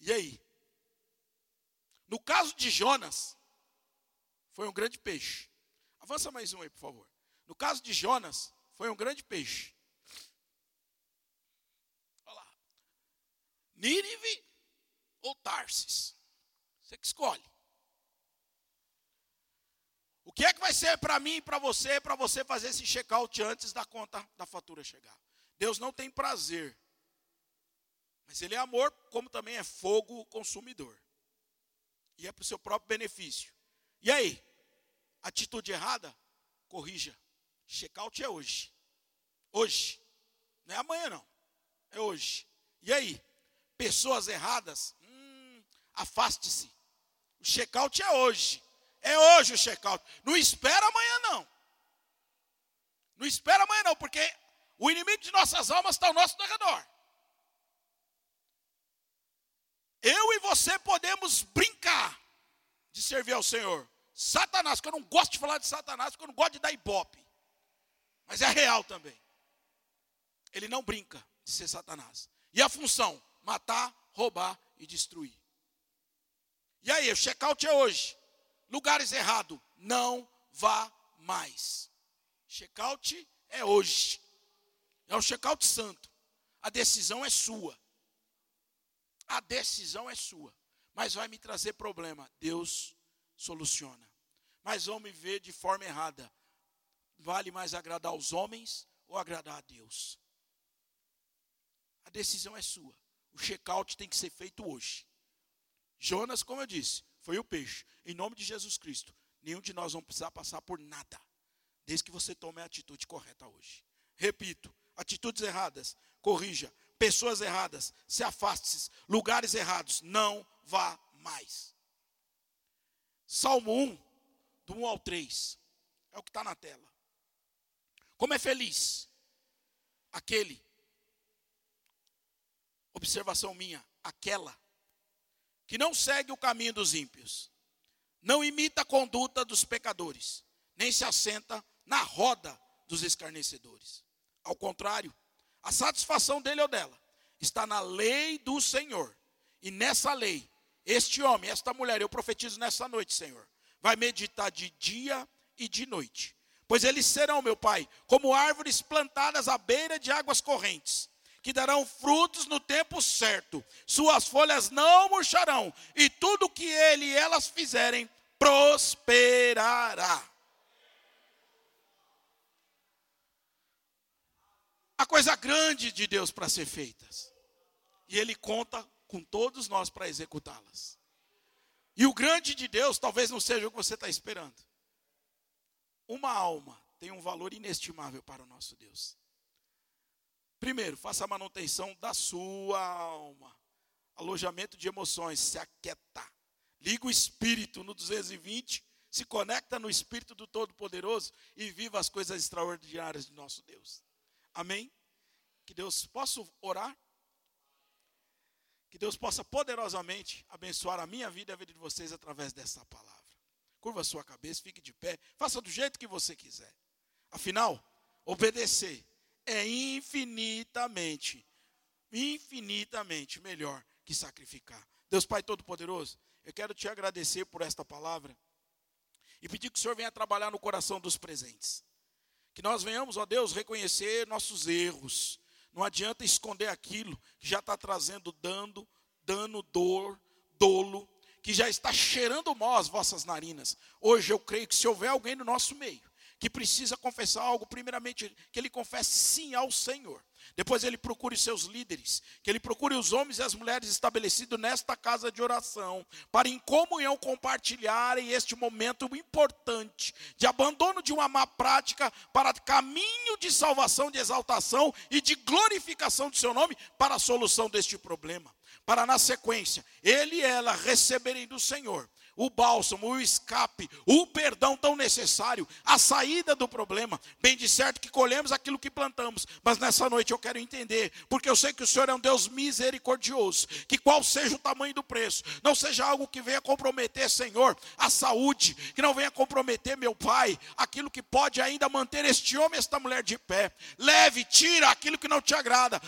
E aí? No caso de Jonas, foi um grande peixe. Avança mais um aí, por favor. No caso de Jonas, foi um grande peixe. Olha lá. Nínive ou Tarsis? Você que escolhe. O que é que vai ser para mim e para você, para você fazer esse check-out antes da conta da fatura chegar? Deus não tem prazer, mas Ele é amor, como também é fogo consumidor. E é para o seu próprio benefício. E aí? Atitude errada? Corrija. Check-out é hoje. Hoje. Não é amanhã, não. É hoje. E aí? Pessoas erradas? Hum, afaste-se. O check-out é hoje. É hoje o check-out. Não espera amanhã, não. Não espera amanhã, não, porque o inimigo de nossas almas está ao nosso redor. Eu e você podemos brincar de servir ao Senhor. Satanás, que eu não gosto de falar de Satanás, porque eu não gosto de dar ibope. Mas é real também. Ele não brinca de ser Satanás. E a função? Matar, roubar e destruir. E aí, o check-out é hoje lugares errados, não vá mais. Check-out é hoje. É um check-out santo. A decisão é sua. A decisão é sua. Mas vai me trazer problema. Deus soluciona. Mas vão me ver de forma errada. Vale mais agradar aos homens ou agradar a Deus? A decisão é sua. O check-out tem que ser feito hoje. Jonas, como eu disse, foi o peixe. Em nome de Jesus Cristo, nenhum de nós vamos precisar passar por nada, desde que você tome a atitude correta hoje. Repito, atitudes erradas, corrija. Pessoas erradas, se afaste. Lugares errados, não vá mais. Salmo 1, do 1 ao 3, é o que está na tela. Como é feliz aquele, observação minha, aquela que não segue o caminho dos ímpios, não imita a conduta dos pecadores, nem se assenta na roda dos escarnecedores. Ao contrário, a satisfação dele ou dela está na lei do Senhor. E nessa lei, este homem, esta mulher, eu profetizo nessa noite, Senhor, vai meditar de dia e de noite. Pois eles serão, meu Pai, como árvores plantadas à beira de águas correntes que darão frutos no tempo certo, suas folhas não murcharão, e tudo que ele e elas fizerem prosperará. A coisa grande de Deus para ser feitas, e Ele conta com todos nós para executá-las. E o grande de Deus talvez não seja o que você está esperando. Uma alma tem um valor inestimável para o nosso Deus. Primeiro, faça a manutenção da sua alma. Alojamento de emoções, se aquieta. Liga o espírito no 220, se conecta no espírito do Todo-Poderoso e viva as coisas extraordinárias de nosso Deus. Amém? Que Deus possa orar. Que Deus possa poderosamente abençoar a minha vida e a vida de vocês através dessa palavra. Curva sua cabeça, fique de pé, faça do jeito que você quiser. Afinal, obedecer é infinitamente, infinitamente melhor que sacrificar. Deus Pai Todo-Poderoso, eu quero te agradecer por esta palavra e pedir que o Senhor venha trabalhar no coração dos presentes. Que nós venhamos, ó Deus, reconhecer nossos erros. Não adianta esconder aquilo que já está trazendo dando, dano, dor, dolo, que já está cheirando mal as vossas narinas. Hoje eu creio que se houver alguém no nosso meio que precisa confessar algo, primeiramente que ele confesse sim ao Senhor. Depois ele procure seus líderes, que ele procure os homens e as mulheres estabelecidos nesta casa de oração, para em comunhão compartilharem este momento importante de abandono de uma má prática para caminho de salvação, de exaltação e de glorificação do seu nome para a solução deste problema. Para na sequência, ele e ela receberem do Senhor o bálsamo, o escape, o perdão tão necessário, a saída do problema. Bem de certo que colhemos aquilo que plantamos, mas nessa noite eu quero entender, porque eu sei que o Senhor é um Deus misericordioso, que qual seja o tamanho do preço, não seja algo que venha comprometer, Senhor, a saúde, que não venha comprometer, meu Pai, aquilo que pode ainda manter este homem, esta mulher de pé. Leve, tira aquilo que não te agrada,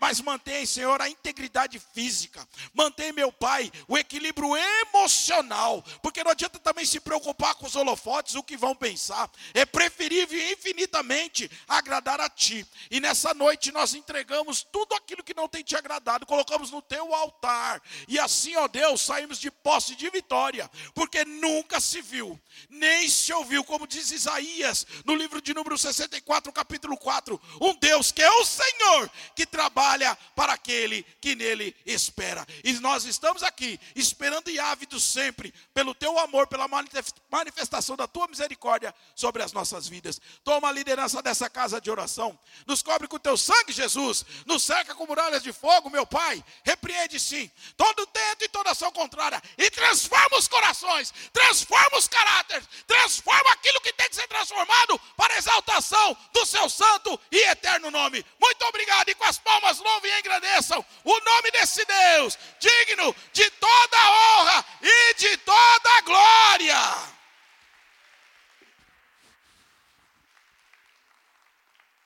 mas mantém, Senhor, a integridade física, mantém, meu Pai, o equilíbrio emocional porque não adianta também se preocupar com os holofotes, o que vão pensar. É preferível infinitamente agradar a ti. E nessa noite nós entregamos tudo aquilo que não tem te agradado, colocamos no teu altar. E assim, ó Deus, saímos de posse de vitória, porque nunca se viu, nem se ouviu, como diz Isaías no livro de número 64, capítulo 4, um Deus que é o Senhor, que trabalha para aquele que nele espera. E nós estamos aqui esperando e ávidos sempre pelo teu amor, pela manifestação da tua misericórdia sobre as nossas vidas. Toma a liderança dessa casa de oração. Nos cobre com o teu sangue, Jesus. Nos cerca com muralhas de fogo, meu Pai. Repreende sim todo dentro e toda ação contrária e transforma os corações, transforma os caráteres, transforma aquilo que tem que ser transformado para exaltação do seu santo e eterno nome. Muito obrigado e com as palmas louvem e engrandeçam o nome desse Deus, digno de toda honra e de toda a glória.